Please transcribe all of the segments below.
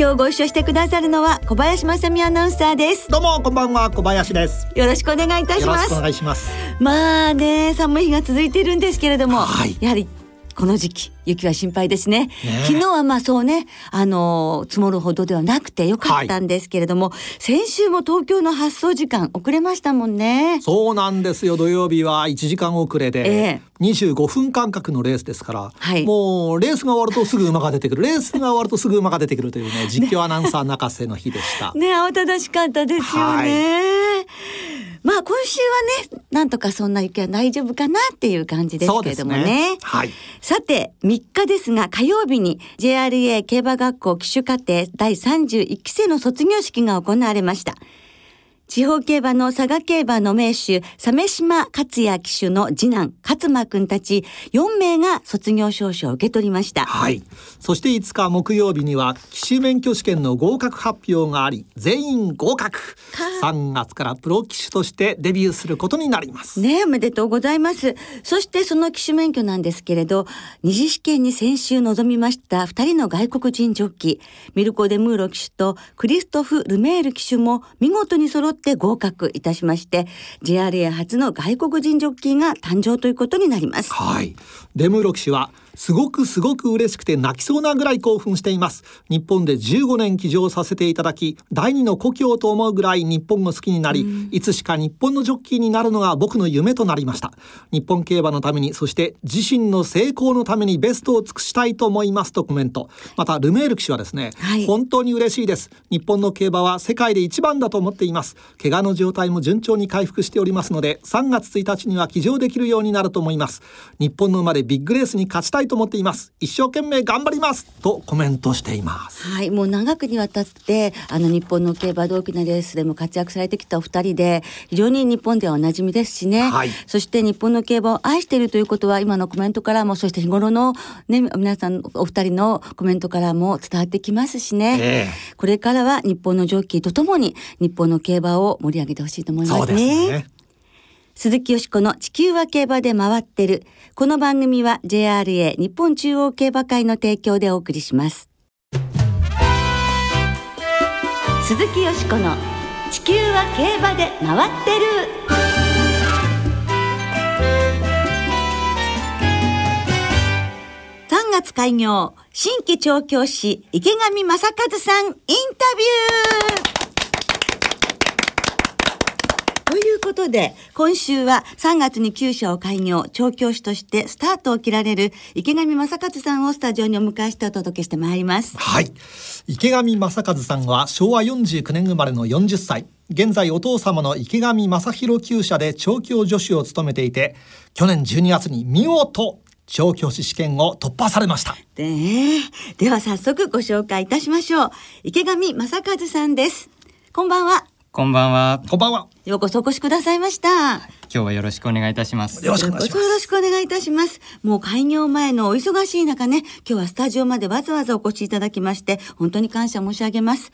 今日ご一緒してくださるのは小林正美アナウンサーです。どうもこんばんは小林です。よろしくお願いいたします。お願いします。まあね寒い日が続いているんですけれども、はい、やはりこの時期雪は心配ですね、ね、昨日はまあそうねあの積もるほどではなくてよかったんですけれども、はい、先週も東京の発送時間遅れましたもんね。そうなんですよ。土曜日は1時間遅れで、えー、25分間隔のレースですから、はい、もうレースが終わるとすぐ馬が出てくる。レースが終わるとすぐ馬が出てくるというね実況アナウンサー泣かせの日でした。ね慌ただしかったですよね、はいまあ今週はねなんとかそんな雪は大丈夫かなっていう感じですけれどもね、ね、はい、さて3日ですが火曜日に JRA 競馬学校騎手課程第31期生の卒業式が行われました地方競馬の佐賀競馬の名手、鮫島克也騎手の次男、勝間くんたち4名が卒業証書を受け取りました。はい。そして5日木曜日には、騎手免許試験の合格発表があり、全員合格。3月からプロ騎手としてデビューすることになります。ねおめでとうございます。そしてその騎手免許なんですけれど、二次試験に先週臨みました2人の外国人ジョッキー、ミルコ・デ・ムーロ騎手とクリストフ・ルメール騎手も見事に揃ってって合格いたしまして JRA 初の外国人ジョッキーが誕生ということになります。はい。デムロ騎氏はすごくすごく嬉しくて泣きそうなぐらい興奮しています。日本で15年騎乗させていただき第二の故郷と思うぐらい日本を好きになり、うん、いつしか日本のジョッキーになるのが僕の夢となりました。日本競馬のためにそして自身の成功のためにベストを尽くしたいと思いますとコメント。またルメール騎手はですね、はい、本当に嬉しいです。日本の競馬は世界で一番だと思っています。怪我の状態も順調に回復しておりますので3月1日には騎乗できるようになると思います。日本の馬でビッグレースに勝ちたいと思っています。一生懸命頑張ります。とコメントしています。はいもう長くにわたってあの日本の競馬同期なレースでも活躍されてきたお二人で非常に日本ではおなじみですしね、はい、そして日本の競馬を愛しているということは今のコメントからもそして日頃のね皆さんお二人のコメントからも伝わってきますしね、えー、これからは日本のジョッキーとともに日本の競馬を盛り上げてほしいと思いますね。鈴木よしこの地球は競馬で回ってる。この番組は JRA 日本中央競馬会の提供でお送りします。鈴木よしこの地球は競馬で回ってる。3月開業新規調教師池上正和さんインタビューということで、今週は3月に厩舎を開業、調教師としてスタートを切られる池上正和さんをスタジオにお迎えしてお届けしてまいります。はい。池上正和さんは昭和49年生まれの40歳。現在お父様の池上正弘厩舎で調教助手を務めていて、去年12月に見事調教師試験を突破されました。で、では早速ご紹介いたしましょう。池上正和さんです。こんばんは。こんばんは。こんばんは。ようこそお越しくださいました。今日はよろしくお願いいたします。よろしくお願いします。よろしくお願いいたします。もう開業前のお忙しい中ね、今日はスタジオまでわざわざお越しいただきまして、本当に感謝申し上げます。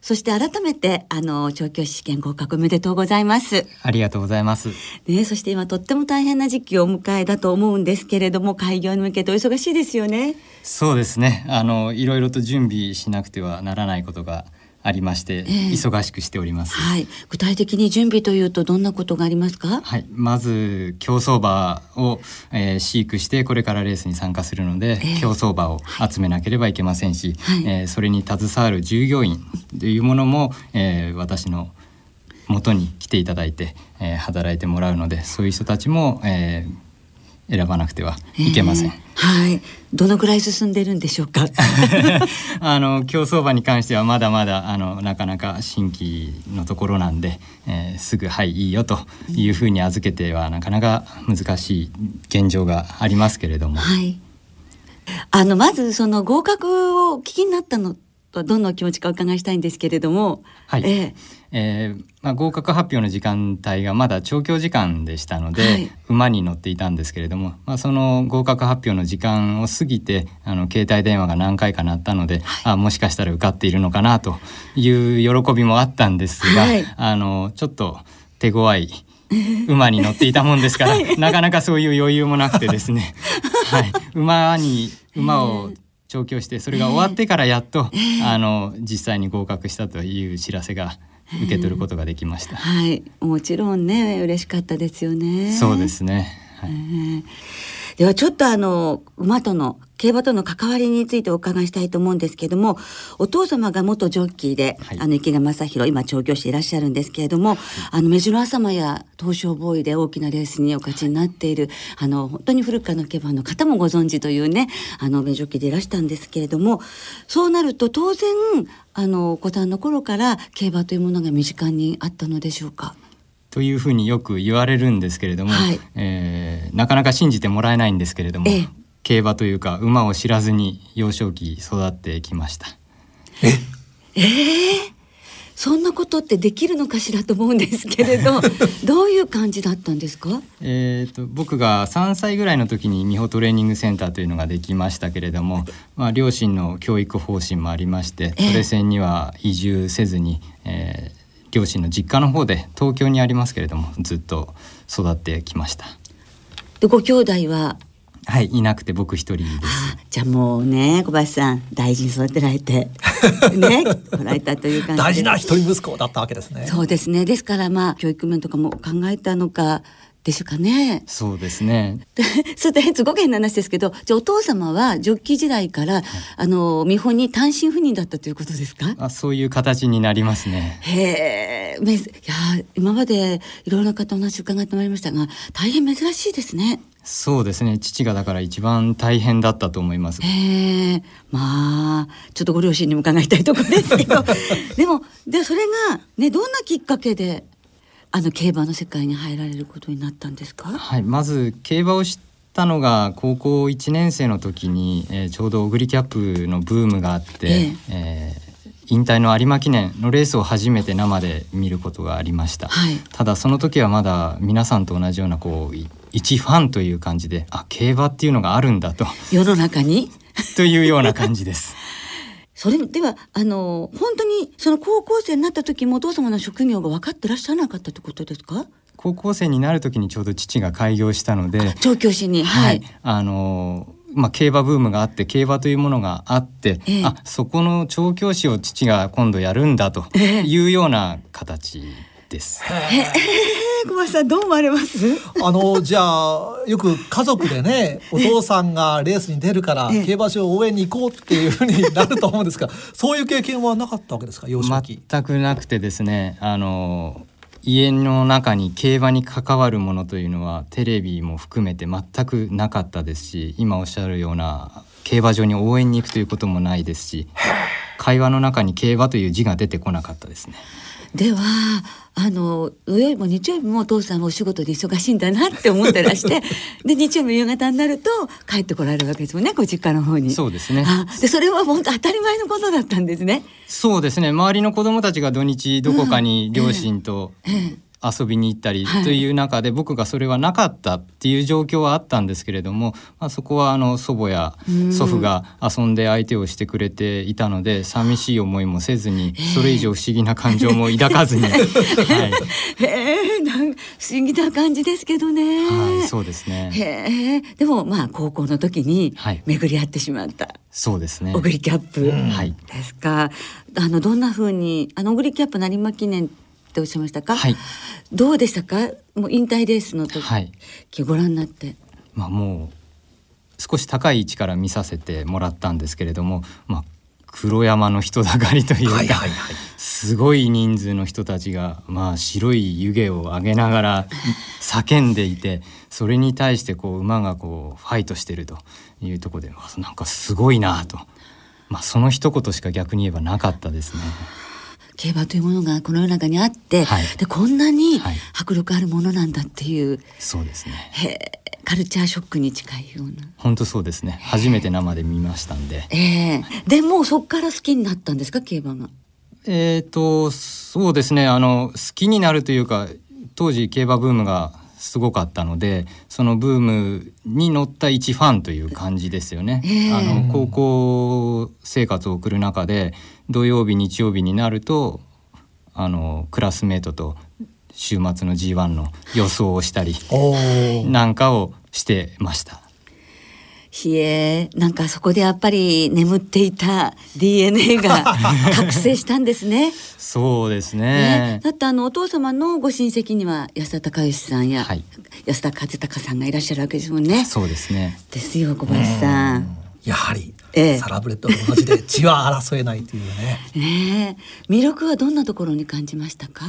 そして改めて、あの、調教師試験合格おめでとうございます。ありがとうございます。ね、そして今とっても大変な時期をお迎えだと思うんですけれども、開業に向けてお忙しいですよね。そうですね。あの、いろいろと準備しなくてはならないことがありまして、えー、忙しくしております、はい、具体的に準備というとどんなことがありますか？はい。まず競走馬を、えー、飼育してこれからレースに参加するので、えー、競走馬を集めなければいけませんし、はい、えー、それに携わる従業員というものも、えー、私の元に来ていただいて、えー、働いてもらうのでそういう人たちも、えー、選ばなくてはいけません。えー、はい。どのぐらい進んでるんでしょうか？あの競走馬に関してはまだまだあのなかなか新規のところなんで、えー、すぐはいいいよというふうに預けてはなかなか難しい現状がありますけれども。はい。あのまずその合格をお聞きになったのっとどんなお気持ちかお伺いしたいんですけれども。はい。えー、えー、まあ、合格発表の時間帯がまだ調教時間でしたので、はい、馬に乗っていたんですけれども、まあ、その合格発表の時間を過ぎてあの携帯電話が何回か鳴ったので、はい、あもしかしたら受かっているのかなという喜びもあったんですが、はい、あのちょっと手強い馬に乗っていたもんですから、なかなかそういう余裕もなくてですね、はい、馬に馬を調教してそれが終わってからやっと、あの実際に合格したという知らせが受け取ることができました。はい、もちろんね嬉しかったですよね。そうですね。はい、ではちょっとあの馬との競馬との関わりについてお伺いしたいと思うんですけどもお父様が元ジョッキーで、はい、あの池田正宏今調教していらっしゃるんですけれども、はい、あの目白朝間や東証ボーイで大きなレースにお勝ちになっているあの本当に古くからの競馬の方もご存知というねあの名ジョッキーでいらしたんですけれどもそうなると当然あのお子さんの頃から競馬というものが身近にあったのでしょうか？というふうによく言われるんですけれども、はい、えー、なかなか信じてもらえないんですけれども、ええ、競馬というか馬を知らずに幼少期育ってきました。え？えー、そんなことってできるのかしらと思うんですけれど どういう感じだったんですか？えと僕が3歳ぐらいの時に美穂トレーニングセンターというのができましたけれども、まあ、両親の教育方針もありましてトレセンには移住せずに、えー、両親の実家の方で東京にありますけれどもずっと育ってきました。でご兄弟ははいいなくて僕一人ですじゃあもうね小林さん大事に育てられて ねもらえたという感じ大事な一人息子だったわけですねそうですねですからまあ教育面とかも考えたのかでしょうかね。そうですね。それですごく変な話ですけど、じゃあお父様はジョッキー時代から、はい、あの見本に単身赴任だったということですか？あ、そういう形になりますね。へえ、いや今までいろいろな方の話伺ってまいりましたが、大変珍しいですね。そうですね。父がだから一番大変だったと思います。へえまあちょっとご両親にも伺いたいところですけど。でもでそれがねどんなきっかけであの競馬の世界に入られることになったんですか？はい。まず競馬を知ったのが高校1年生の時に、えー、ちょうどオグリキャップのブームがあって、ええ。えー引退の有馬記念のレースを初めて生で見ることがありました、はい、ただその時はまだ皆さんと同じようなこう一ファンという感じであ競馬っていうのがあるんだと。世の中に？というような感じです。それではあの本当にその高校生になった時もお父様の職業が分かってらっしゃらなかったってことですか？高校生になる時にちょうど父が開業したので調教師に。はい、あのまあ、競馬ブームがあって競馬というものがあって、ええ、あそこの調教師を父が今度やるんだというような形です。ええ。小林さんどう思われます？あのじゃあよく家族でねお父さんがレースに出るから競馬場応援に行こうっていうふうになると思うんですがそういう経験はなかったわけですか？幼少期。全くなくてですねあの家の中に競馬に関わるものというのはテレビも含めて全くなかったですし今おっしゃるような競馬場に応援に行くということもないですし会話の中に競馬という字が出てこなかったですね。ではあの土曜日も日曜日もお父さんお仕事で忙しいんだなって思ってらして で日曜日夕方になると帰ってこられるわけですもんねご実家の方に。そうですねでそれは本当当たり前のことだったんですね。そうですね周りの子供たちが土日どこかに両親と、うんえええ遊びに行ったりという中で、僕がそれはなかったっていう状況はあったんですけれども、まあ、そこはあの祖母や祖父が遊んで相手をしてくれていたので寂しい思いもせずにそれ以上不思議な感情も抱かずに、はえなん不思議な感じですけどね。はい、そうですね。へえ。でもまあ高校の時に巡り合ってしまった。はい、そうですね。オグリキャップ、はい、ですか。あのどんな風にあのオグリキャップ成馬記念っておっしゃいましたか？はい。どうでしたか？もう引退レースの時、はい、ご覧になって。まあもう少し高い位置から見させてもらったんですけれども、まあ黒山の人だかりというか、はいはいはい、すごい人数の人たちが、まあ、白い湯気を上げながら叫んでいてそれに対してこう馬がこうファイトしてるというところでなんかすごいなと、まあ、その一言しか逆に言えばなかったですね。競馬というものがこの世の中にあって、はい、でこんなに迫力あるものなんだっていう、そうですね。へカルチャーショックに近いような。本当そうですね。初めて生で見ましたんで。ええ。ー、でもそっから好きになったんですか？競馬が。えっ、ー、とそうですね。あの好きになるというか当時競馬ブームがすごかったのでそのブームに乗った一ファンという感じですよね。えー、あの高校生活を送る中で土曜日日曜日になるとあのクラスメートと週末の G1 の予想をしたりなんかをしてました。ひえなんかそこでやっぱり眠っていた DNA が 覚醒したんですね。そうですね、ね、だってあのお父様のご親戚には安田隆義さんや、はい、安田和孝さんがいらっしゃるわけですもんね。そうですね。ですよ小林さん。やはり、ええ、サラブレッドと同じで血は争えないというね。ね魅力はどんなところに感じましたか？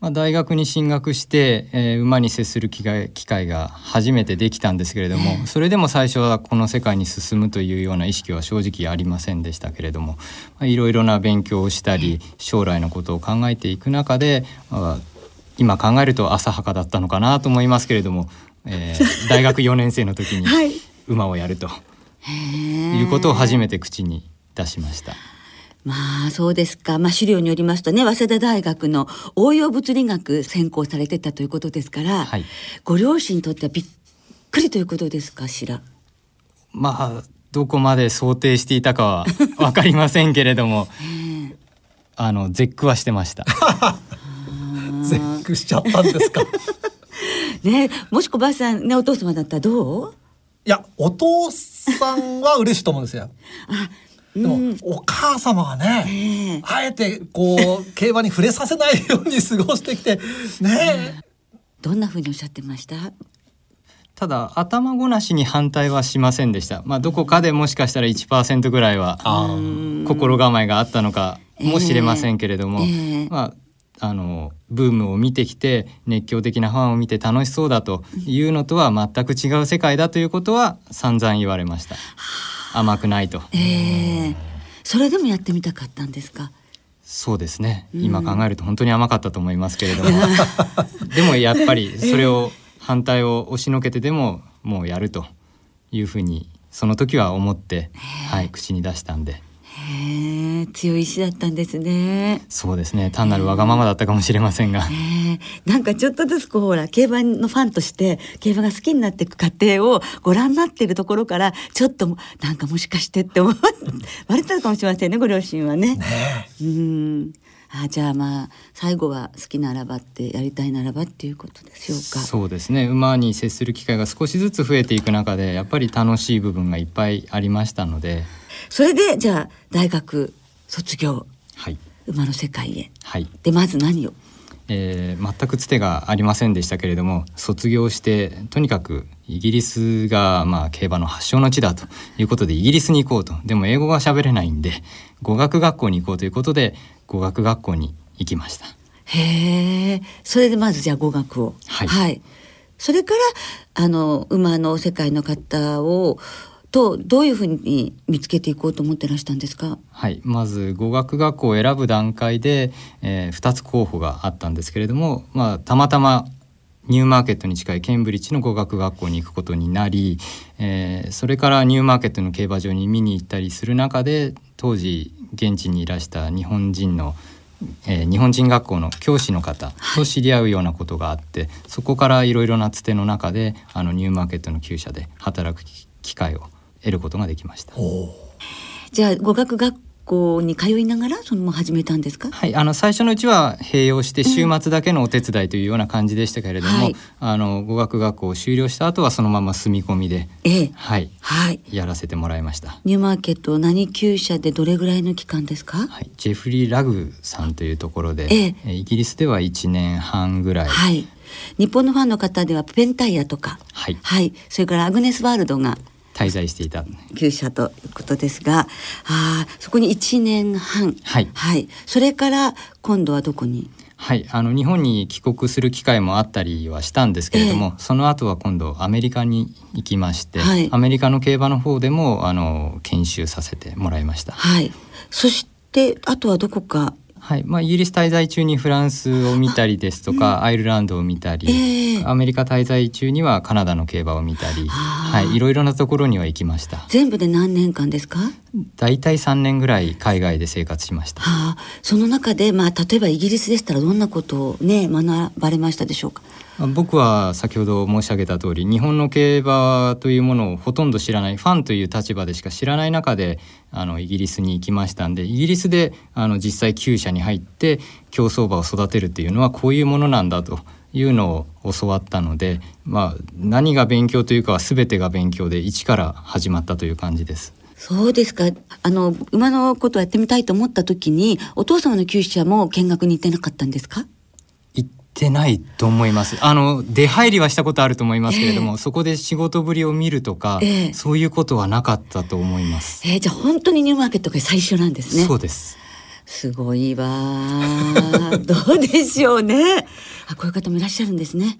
まあ、大学に進学して、えー、馬に接する機会が初めてできたんですけれども、えー、それでも最初はこの世界に進むというような意識は正直ありませんでしたけれども、まあ、いろいろな勉強をしたり将来のことを考えていく中で、まあ、今考えると浅はかだったのかなと思いますけれども、えー、大学4年生の時に馬をやるということを初めて口に出しました。まあそうですか、まあ、資料によりますとね早稲田大学の応用物理学専攻されてたということですから、はい、ご両親にとってはびっくりということですかしら？まあどこまで想定していたかは 分かりませんけれどもあの絶句はしてました。絶句しちゃったんですか？ねもし小林さんねお父様だったらどう？いやお父さんは嬉しいと思うんですよ。あでも、お母様はね、あえてこう競馬に触れさせないように過ごしてきてね、どんな風におっしゃってました？ただ頭ごなしに反対はしませんでした。まあどこかでもしかしたら1%ぐらいは心構えがあったのかもしれませんけれども、えーえ。ー、まああのブームを見てきて熱狂的なファンを見て楽しそうだというのとは全く違う世界だということは散々言われました。甘くないと。えー、それでもやってみたかったんですか？そうですね。今考えると本当に甘かったと思いますけれども、でもやっぱりそれを反対を押しのけてでももうやるというふうにその時は思って、はい、口に出したんで。へえ強い意志だったんですね。そうですね。単なるわがままだったかもしれませんが。なんかちょっとずつこうほら競馬のファンとして競馬が好きになっていく過程をご覧になっているところからちょっとなんかもしかしてって思われ たかもしれませんねご両親はね。ね。うん。あじゃあまあ最後は好きならばってやりたいならばっていうことでしょうか。そうですね。馬に接する機会が少しずつ増えていく中でやっぱり楽しい部分がいっぱいありましたのでそれでじゃあ大学卒業、はい、馬の世界へ、はい、でまず何を？えー、全くつてがありませんでしたけれども卒業してとにかくイギリスがまあ競馬の発祥の地だということでイギリスに行こうと。でも英語が喋れないんで語学学校に行こうということで語学学校に行きました。へえそれでまずじゃあ語学を。はい、はい、それからあの馬の世界の方をとどういうふうに見つけていこうと思ってらしたんですか？はい。まず語学学校を選ぶ段階で、えー、2つ候補があったんですけれども、まあ、たまたまニューマーケットに近いケンブリッジの語学学校に行くことになり、えー、それからニューマーケットの競馬場に見に行ったりする中で当時現地にいらした日本人のえー、日本人学校の教師の方と知り合うようなことがあって、はい、そこからいろいろなつての中であのニューマーケットの厩舎で働く機会を得ることができました。じゃあ語学学校に通いながらそのまま始めたんですか？はい、あの最初のうちは併用して週末だけのお手伝いというような感じでしたけれども、うんはい、あの語学学校を修了した後はそのまま住み込みで、ええ、はい、はい、やらせてもらいました。ニューマーケット何厩舎でどれぐらいの期間ですか？はい、ジェフリーラグさんというところで、ええ、イギリスでは1年半ぐらい。はい。日本のファンの方ではペンタイヤとか、はい、はい、それからアグネスワールドが滞在していた。厩舎ということですがあそこに1年半、はい、はい、それから今度はどこに？はい。あの日本に帰国する機会もあったりはしたんですけれども、えー、その後は今度アメリカに行きまして、はい、アメリカの競馬の方でもあの研修させてもらいました。はい、そしてあとはどこかはい。まあ、イギリス滞在中にフランスを見たりですとか、アイルランドを見たり、えー、アメリカ滞在中にはカナダの競馬を見たり、はい、いろいろなところには行きました。全部で何年間ですか？大体3年ぐらい海外で生活しました、はあ、その中で、まあ、例えばイギリスでしたらどんなことをね学ばれましたでしょうか？僕は先ほど申し上げた通り日本の競馬というものをほとんど知らないファンという立場でしか知らない中であのイギリスに行きましたんでイギリスであの実際厩舎に入って競走馬を育てるっていうのはこういうものなんだというのを教わったので、まあ、何が勉強というかは全てが勉強で一から始まったという感じです。そうですか。あの馬のことをやってみたいと思った時にお父様の厩舎も見学に行ってなかったんですか？てないと思います。あの出入りはしたことあると思いますけれども、えー、そこで仕事ぶりを見るとか、えー、そういうことはなかったと思います。えー、じゃあ本当にニューマーケットが最初なんですね。そうです。すごいわ。どうでしょうね。あ、こういう方もいらっしゃるんですね。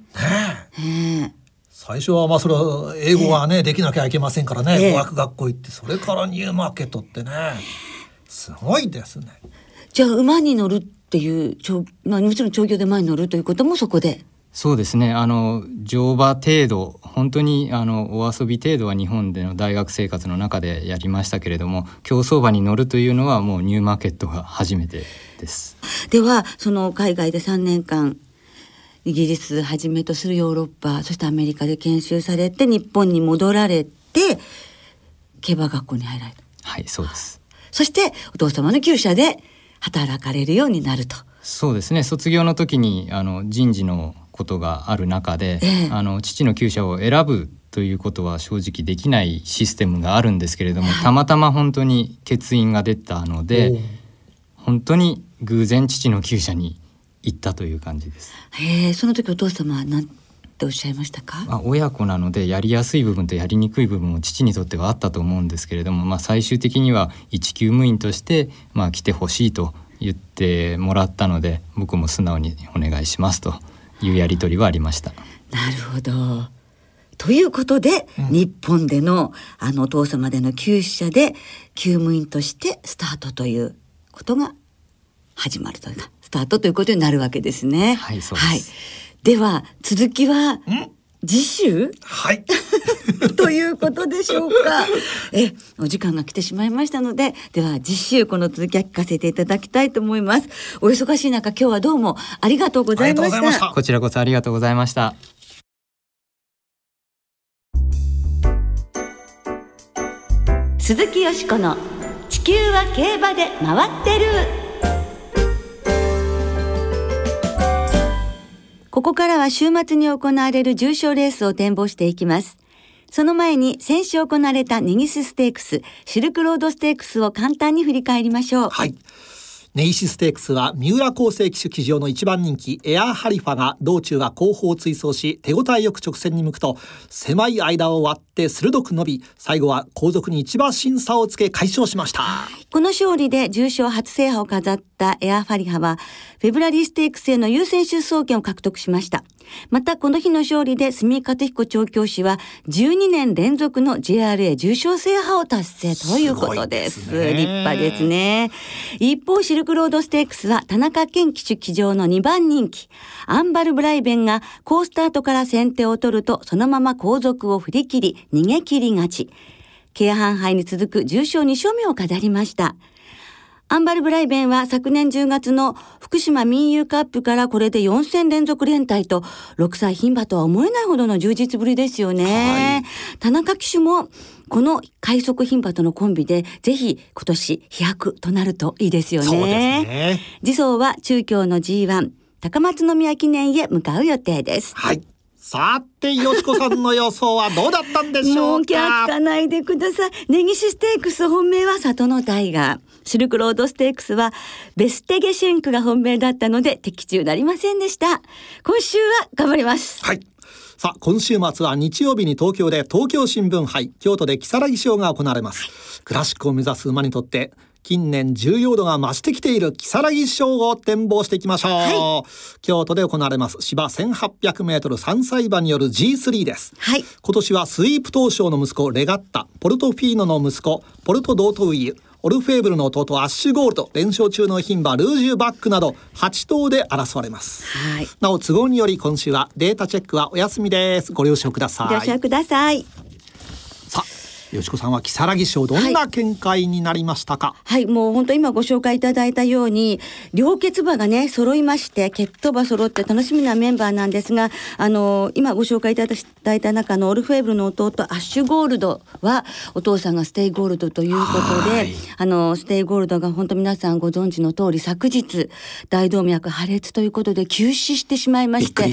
ね最初はまあそれは英語はね、できなきゃいけませんからね、語学学校行ってそれからニューマーケットってねすごいですね。じゃあ馬に乗るっていうまあ、もちろん調教で前に乗るということもそこで。そうですね。あの乗馬程度本当にあのお遊び程度は日本での大学生活の中でやりましたけれども競走馬に乗るというのはもうニューマーケットが初めてです。ではその海外で3年間イギリスはじめとするヨーロッパそしてアメリカで研修されて日本に戻られて競馬学校に入られた。はいそうです。そしてお父様の厩舎で働かれるようになると。そうですね卒業の時にあの人事のことがある中で、ええ、あの父の厩舎を選ぶということは正直できないシステムがあるんですけれども、はい、たまたま本当に欠員が出たので本当に偶然父の厩舎に行ったという感じです。へえその時お父様は何っておっしゃいましたか、まあ、親子なのでやりやすい部分とやりにくい部分も父にとってはあったと思うんですけれども、まあ、最終的には一級務員として、まあ、来てほしいと言ってもらったので僕も素直にお願いしますというやり取りはありました。なるほど。ということで、うん、日本でのあのお父様での厩舎で厩務員としてスタートということが始まるというかスタートということになるわけですね。はいそうです、はいでは続きは次週？はい。ということでしょうか。えお時間が来てしまいましたのででは次週この続きは聞かせていただきたいと思います。お忙しい中今日はどうもありがとうございました。こちらこそありがとうございました。鈴木よしこの地球は競馬で回ってるここからは週末に行われる重賞レースを展望していきます。その前に先週行われたネギスステークス、シルクロードステークスを簡単に振り返りましょう。はい。ネイシステークスは三浦厚生騎手騎乗の一番人気エアーハリファが道中は後方を追走し手応えよく直線に向くと狭い間を割って鋭く伸び最後は後続に一番審査をつけ快勝しましたこの勝利で重賞初制覇を飾ったエアーファリファはフェブラリーステークスへの優先出走権を獲得しましたまたこの日の勝利で住勝彦調教師は12年連続の JRA 重賞制覇を達成ということです。すね、立派ですね。一方シルクロードステークスは田中健騎手騎乗の2番人気アンバルブライベンが好スタートから先手を取るとそのまま後続を振り切り逃げ切り勝ち。京阪杯に続く重賞2勝目を飾りました。アンバル・ブライベンは昨年10月の福島民友カップからこれで4戦連続連帯と6歳牝馬とは思えないほどの充実ぶりですよね。はい、田中騎手もこの快速牝馬とのコンビでぜひ今年飛躍となるといいですよね。ね次走は中京の G1 高松宮記念へ向かう予定です。はい。さて、よしこさんの予想はどうだったんでしょうか？もう聞かないでください。根岸ステークス本命は里の大河。シルクロードステークスはベステゲシェンクが本命だったので的中なりませんでした。今週は頑張ります。はい。さあ、今週末は日曜日に東京で東京新聞杯、京都で木更木賞が行われます。クラシックを目指す馬にとって近年重要度が増してきている木更木賞を展望していきましょう、はい、京都で行われます芝 1800m3 歳馬による G3 です、はい、今年はスイープ東証の息子レガッタポルトフィーノの息子ポルトドートウィーオルフェーブルの弟アッシュゴールド連勝中の牝馬ルージュバックなど8頭で争われます、はい、なお都合により今週はデータチェックはお休みです。ご了承ください。ご了承くださいよしこさんはきさらぎ賞どんな見解になりましたか、はい、はい、もう本当今ご紹介いただいたように良血馬がね揃いまして血統馬揃って楽しみなメンバーなんですがあの今ご紹介いただいた中のオルフェーブルの弟アッシュゴールドはお父さんがステイゴールドということであのステイゴールドが本当皆さんご存知の通り昨日大動脈破裂ということで急死してしまいまして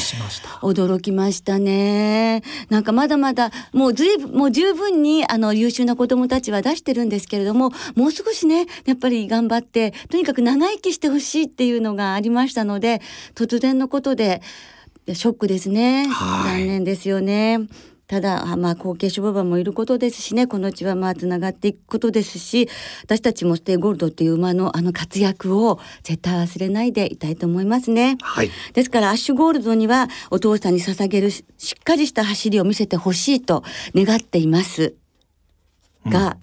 驚きましたね。なんかまだまだもうずいもう十分にあのの優秀な子どもたちは出してるんですけれどももう少しねやっぱり頑張ってとにかく長生きしてほしいっていうのがありましたので突然のことでショックですね、残念ですよね。ただ、まあ、後継種牡馬もいることですしねこのうちはまあつながっていくことですし私たちもステイゴールドっていう馬のあの活躍を絶対忘れないでいたいと思いますね、はい、ですからアッシュゴールドにはお父さんに捧げるしっかりした走りを見せてほしいと願っていますが、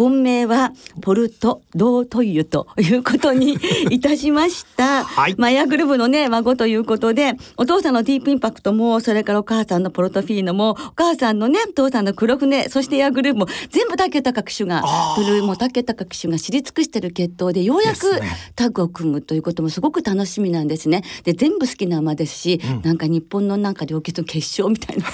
本命はポルト・ドートイユということにいたしました。はい、マヤグルーブのね、孫ということで、お父さんのディープインパクトも、それからお母さんのポルトフィーノも、お母さんのね、お父さんの黒船、そしてエアグルーブも、全部竹高騎手が、ブルーも竹高騎手が知り尽くしてる決闘で、ようやくタッグを組むということもすごく楽しみなんですね。で、全部好きな馬ですし、うん、なんか日本のなんか両決の決勝みたいな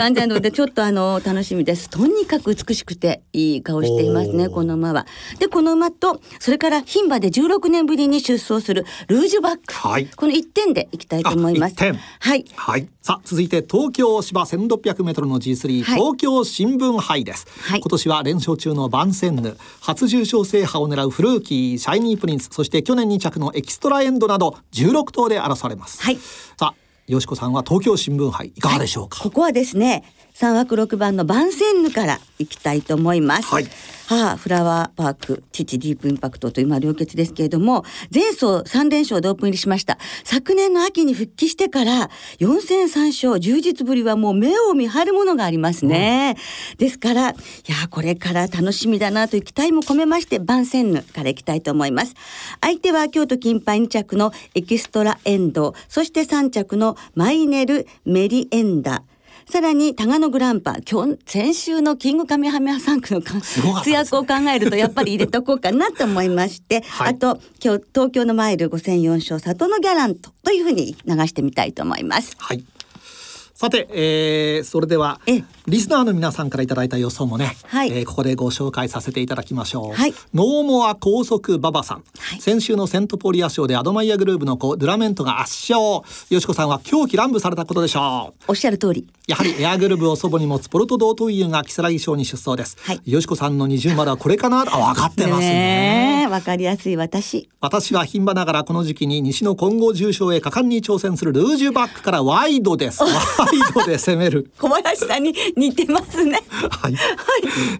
感じなので、ちょっとあの、楽しみです。とにかく美しくて、いい顔していますね、この馬は。で、この馬と、それから牝馬で16年ぶりに出走するルージュバック。はい、この1点でいきたいと思います。はい。はい。さあ、続いて東京芝1600メートルの G3、はい、東京新聞杯です、はい。今年は連勝中のヴァンセンヌ、初重賞制覇を狙うフルーキー、シャイニープリンス、そして去年2着のエキストラエンドなど16頭で争われます。はい。さあ、よしこさんは東京新聞杯いかがでしょうか、ここはですね3枠6番のバンセンヌからいきたいと思います。はい。母フラワーパーク父ディープインパクトというまあ両決ですけれども前走3連勝でオープン入りしました。昨年の秋に復帰してから4戦3勝充実ぶりはもう目を見張るものがありますね、うん、ですからいやこれから楽しみだなという期待も込めまして番宣ヌからいきたいと思います。相手は京都金杯2着のエキストラエンドそして3着のマイネルメリエンダさらにタガノグランパ今日先週のキングカメハメハ産駒の活躍を考えるとやっぱり入れとこうかなと思いまして、はい、あと今日東京のマイル5 0 0勝里のギャラントというふうに流してみたいと思います。はいさて、えー、それではリスナーの皆さんからいただいた予想もね、はい、えー、ここでご紹介させていただきましょう、はい、ノーモア高速馬場さん、はい、先週のセントポーリア賞でアドマイヤグルーヴの子ドゥラメンテが圧勝。よしこさんは狂喜乱舞されたことでしょう。おっしゃる通り。やはりエアグルーヴを祖母に持つポルトドートウィユがきさらぎ賞に出走です、はい、よしこさんの二重丸はこれかなあ分かってますね。わかりやすい私。私は牝馬ながらこの時期に西の混合重賞へ果敢に挑戦するルージュバックからワイドです。ワ イドで攻める。小林さんに似てますね。はい、はい、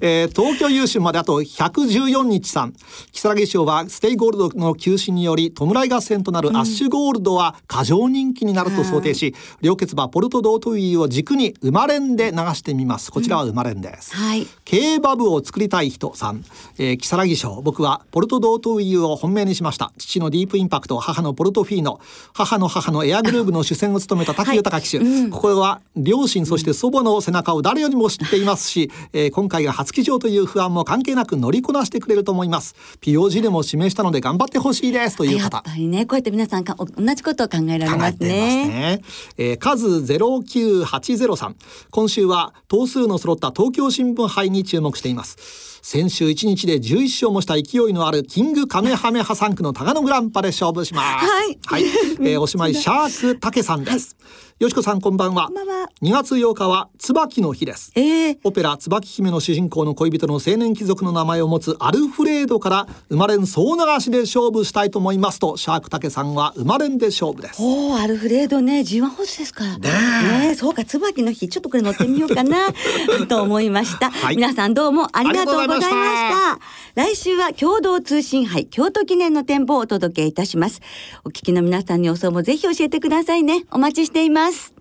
えー、東京優駿まであと114日さん。きさらぎ賞はステイゴールドの急死により弔い合戦となるアッシュゴールドは過剰人気になると想定し、うん、両決馬ポルトドートイユを軸に生まれんで流してみます。こちらは生まれんです、うん、はい、競馬部を作りたい人さん、えー、如月賞僕はポルトドートイユを本命にしました。父のディープインパクト母のポルトフィーノ。母の母のエアグルーブの主戦を務めた滝豊騎手、はい。うん、ここは両親そして祖母の背中を誰よりも知っていますし、えー、今回が初騎乗という不安も関係なく乗りこなしてくれると思います。POG でも示したので頑張ってほしいですという方。やっぱりねこうやって皆さんか同じことを考えられますね。ね、えー、数ゼロ九八ゼロ三今週は頭数の揃った東京新聞杯に注目しています先週1日で11勝もした勢いのあるキングカメハメハ3区のタガノグランパで勝負します。はい。はい、えー、おしまい シャークタケさんです。はいよしこさんこんばんは。2月8日は椿の日です。えー、オペラ椿姫の主人公の恋人の青年貴族の名前を持つアルフレードから生まれん総流しで勝負したいと思いますとシャークタケさんは生まれんで勝負です。おお、アルフレードね、G1 ホースですから。ねねそうか、椿の日ちょっとこれ乗ってみようかな と思いました、はい、皆さんどうもありがとうございございました。来週は共同通信杯京都記念の展望をお届けいたします。お聞きの皆さんの予想もぜひ教えてくださいね。お待ちしています。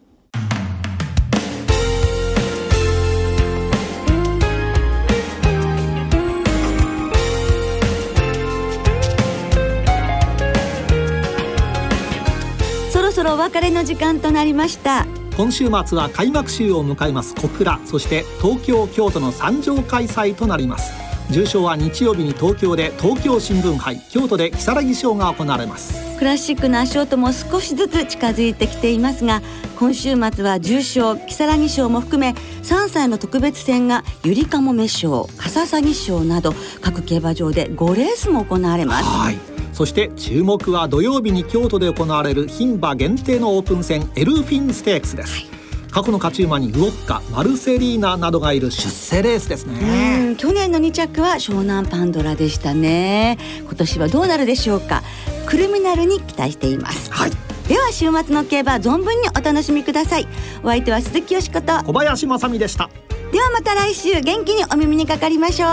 そろそろお別れの時間となりました。今週末は開幕週を迎えます小倉そして東京京都の三条開催となります。重賞は日曜日に東京で東京新聞杯京都で如月賞が行われます。クラシックな足音も少しずつ近づいてきていますが今週末は重賞如月賞も含め3歳の特別戦がゆりかもめ賞笠サ賞など各競馬場で5レースも行われます。はいそして注目は土曜日に京都で行われる牝馬限定のオープン戦エルフィンステークスです、はい。過去の勝ち馬にウォッカマルセリーナなどがいる出世レースですね。去年の2着は湘南パンドラでしたね。今年はどうなるでしょうか。クルミナルに期待しています。はい。では週末の競馬存分にお楽しみください。お相手は鈴木よしこと。小林正美でした。ではまた来週元気にお耳にかかりましょう。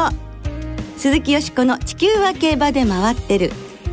鈴木よしこの地球は競馬で回ってる